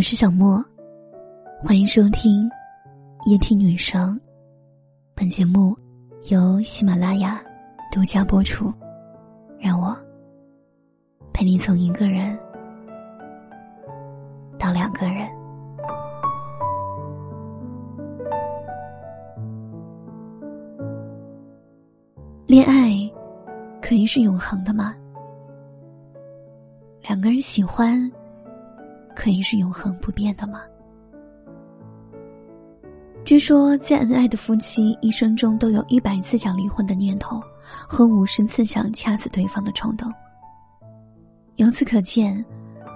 我是小莫，欢迎收听夜听女生。本节目由喜马拉雅独家播出。让我陪你从一个人到两个人。恋爱可以是永恒的吗？两个人喜欢。可以是永恒不变的吗？据说，再恩爱的夫妻一生中都有一百次想离婚的念头，和五十次想掐死对方的冲动。由此可见，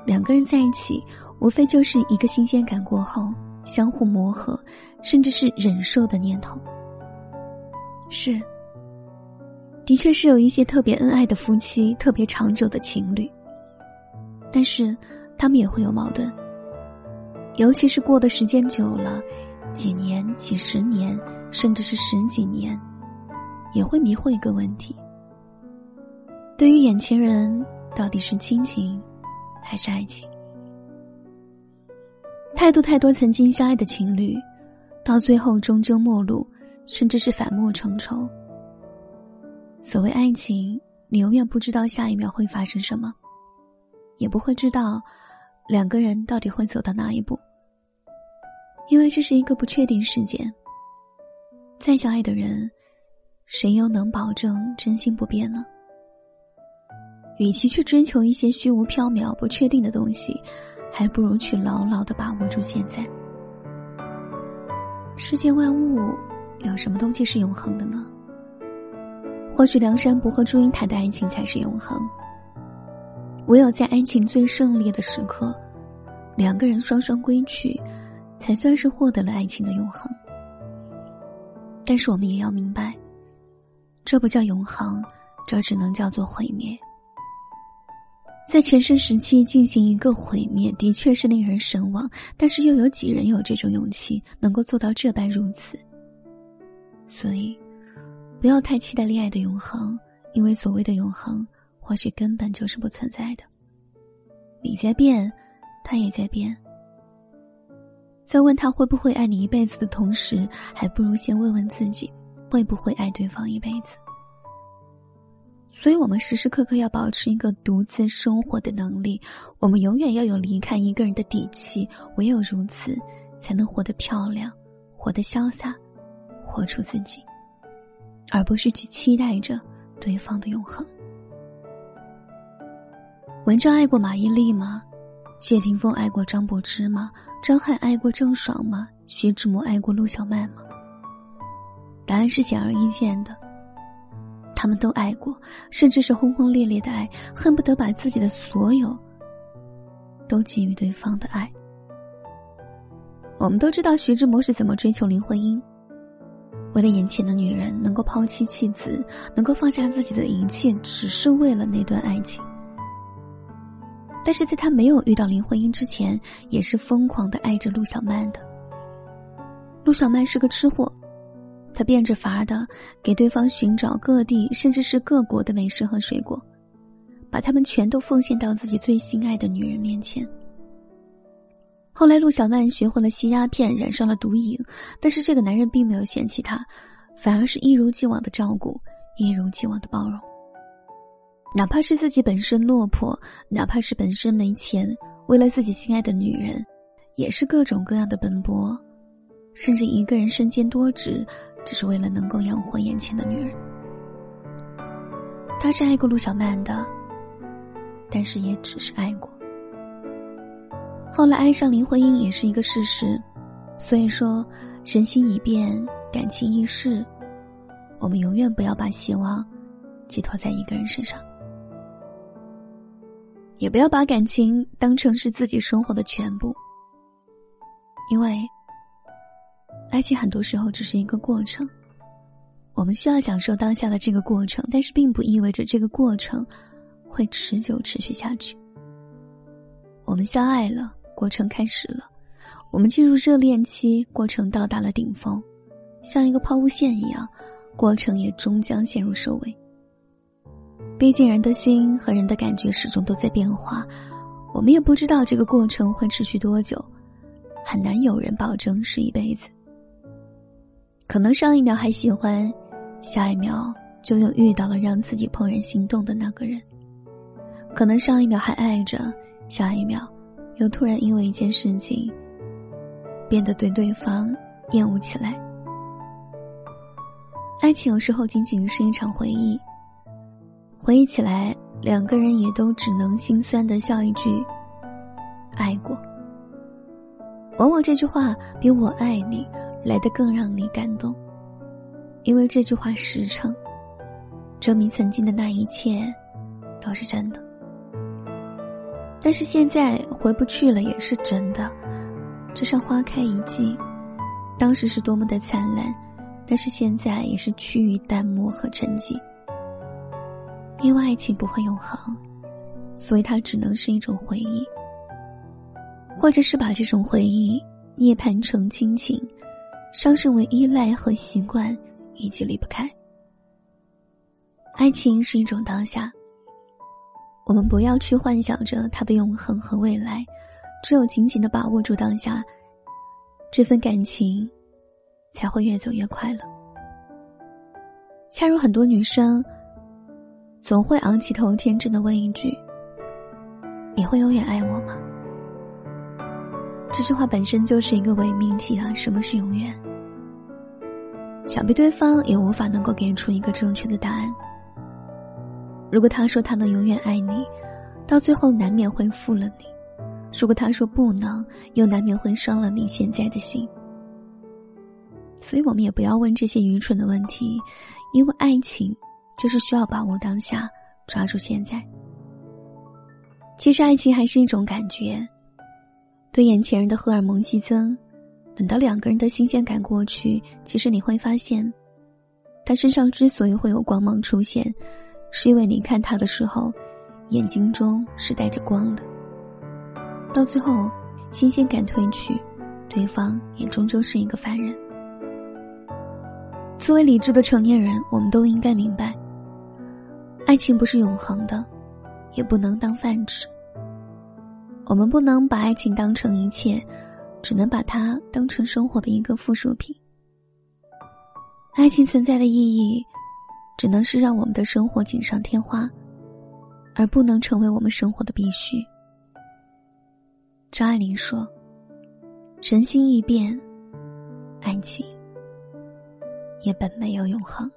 两个人在一起，无非就是一个新鲜感过后，相互磨合，甚至是忍受的念头。是，的确是有一些特别恩爱的夫妻，特别长久的情侣，但是。他们也会有矛盾，尤其是过的时间久了，几年、几十年，甚至是十几年，也会迷惑一个问题：对于眼前人，到底是亲情还是爱情？太多太多曾经相爱的情侣，到最后终究陌路，甚至是反目成仇。所谓爱情，你永远不知道下一秒会发生什么，也不会知道。两个人到底会走到哪一步？因为这是一个不确定事件。再相爱的人，谁又能保证真心不变呢？与其去追求一些虚无缥缈、不确定的东西，还不如去牢牢的把握住现在。世间万物，有什么东西是永恒的呢？或许梁山伯和祝英台的爱情才是永恒。唯有在爱情最胜利的时刻，两个人双双归去，才算是获得了爱情的永恒。但是我们也要明白，这不叫永恒，这只能叫做毁灭。在全盛时期进行一个毁灭，的确是令人神往，但是又有几人有这种勇气，能够做到这般如此？所以，不要太期待恋爱的永恒，因为所谓的永恒。或许根本就是不存在的。你在变，他也在变。在问他会不会爱你一辈子的同时，还不如先问问自己，会不会爱对方一辈子。所以，我们时时刻刻要保持一个独自生活的能力。我们永远要有离开一个人的底气。唯有如此，才能活得漂亮，活得潇洒，活出自己，而不是去期待着对方的永恒。文章爱过马伊琍吗？谢霆锋爱过张柏芝吗？张翰爱过郑爽吗？徐志摩爱过陆小曼吗？答案是显而易见的。他们都爱过，甚至是轰轰烈烈的爱，恨不得把自己的所有都给予对方的爱。我们都知道徐志摩是怎么追求林徽因，为了眼前的女人，能够抛妻弃子，能够放下自己的一切，只是为了那段爱情。但是在他没有遇到林徽因之前，也是疯狂的爱着陆小曼的。陆小曼是个吃货，他变着法的给对方寻找各地甚至是各国的美食和水果，把他们全都奉献到自己最心爱的女人面前。后来陆小曼学会了吸鸦片，染上了毒瘾，但是这个男人并没有嫌弃她，反而是一如既往的照顾，一如既往的包容。哪怕是自己本身落魄，哪怕是本身没钱，为了自己心爱的女人，也是各种各样的奔波，甚至一个人身兼多职，只是为了能够养活眼前的女人。他是爱过陆小曼的，但是也只是爱过。后来爱上林徽因也是一个事实，所以说人心已变，感情易逝，我们永远不要把希望寄托在一个人身上。也不要把感情当成是自己生活的全部，因为爱情很多时候只是一个过程。我们需要享受当下的这个过程，但是并不意味着这个过程会持久持续下去。我们相爱了，过程开始了；我们进入热恋期，过程到达了顶峰，像一个抛物线一样，过程也终将陷入收尾。毕竟，人的心和人的感觉始终都在变化。我们也不知道这个过程会持续多久，很难有人保证是一辈子。可能上一秒还喜欢，下一秒就又遇到了让自己怦然心动的那个人。可能上一秒还爱着，下一秒又突然因为一件事情变得对对方厌恶起来。爱情有时候仅仅是一场回忆，回忆起来。两个人也都只能心酸的笑一句：“爱过。”往往这句话比我爱你来的更让你感动，因为这句话实诚，证明曾经的那一切都是真的。但是现在回不去了，也是真的。就像花开一季，当时是多么的灿烂，但是现在也是趋于淡漠和沉寂。因为爱情不会永恒，所以它只能是一种回忆，或者是把这种回忆涅槃成亲情，上升为依赖和习惯，以及离不开。爱情是一种当下，我们不要去幻想着它的永恒和未来，只有紧紧的把握住当下，这份感情才会越走越快乐。恰如很多女生。总会昂起头，天真的问一句：“你会永远爱我吗？”这句话本身就是一个伪命题啊！什么是永远？想必对方也无法能够给出一个正确的答案。如果他说他能永远爱你，到最后难免会负了你；如果他说不能，又难免会伤了你现在的心。所以我们也不要问这些愚蠢的问题，因为爱情。就是需要把握当下，抓住现在。其实爱情还是一种感觉，对眼前人的荷尔蒙激增，等到两个人的新鲜感过去，其实你会发现，他身上之所以会有光芒出现，是因为你看他的时候，眼睛中是带着光的。到最后，新鲜感褪去，对方也终究是一个凡人。作为理智的成年人，我们都应该明白。爱情不是永恒的，也不能当饭吃。我们不能把爱情当成一切，只能把它当成生活的一个附属品。爱情存在的意义，只能是让我们的生活锦上添花，而不能成为我们生活的必须。张爱玲说：“人心易变，爱情也本没有永恒。”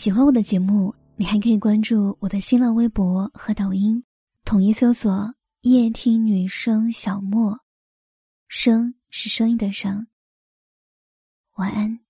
喜欢我的节目，你还可以关注我的新浪微博和抖音，统一搜索“夜听女生小莫”，声是声音的声。晚安。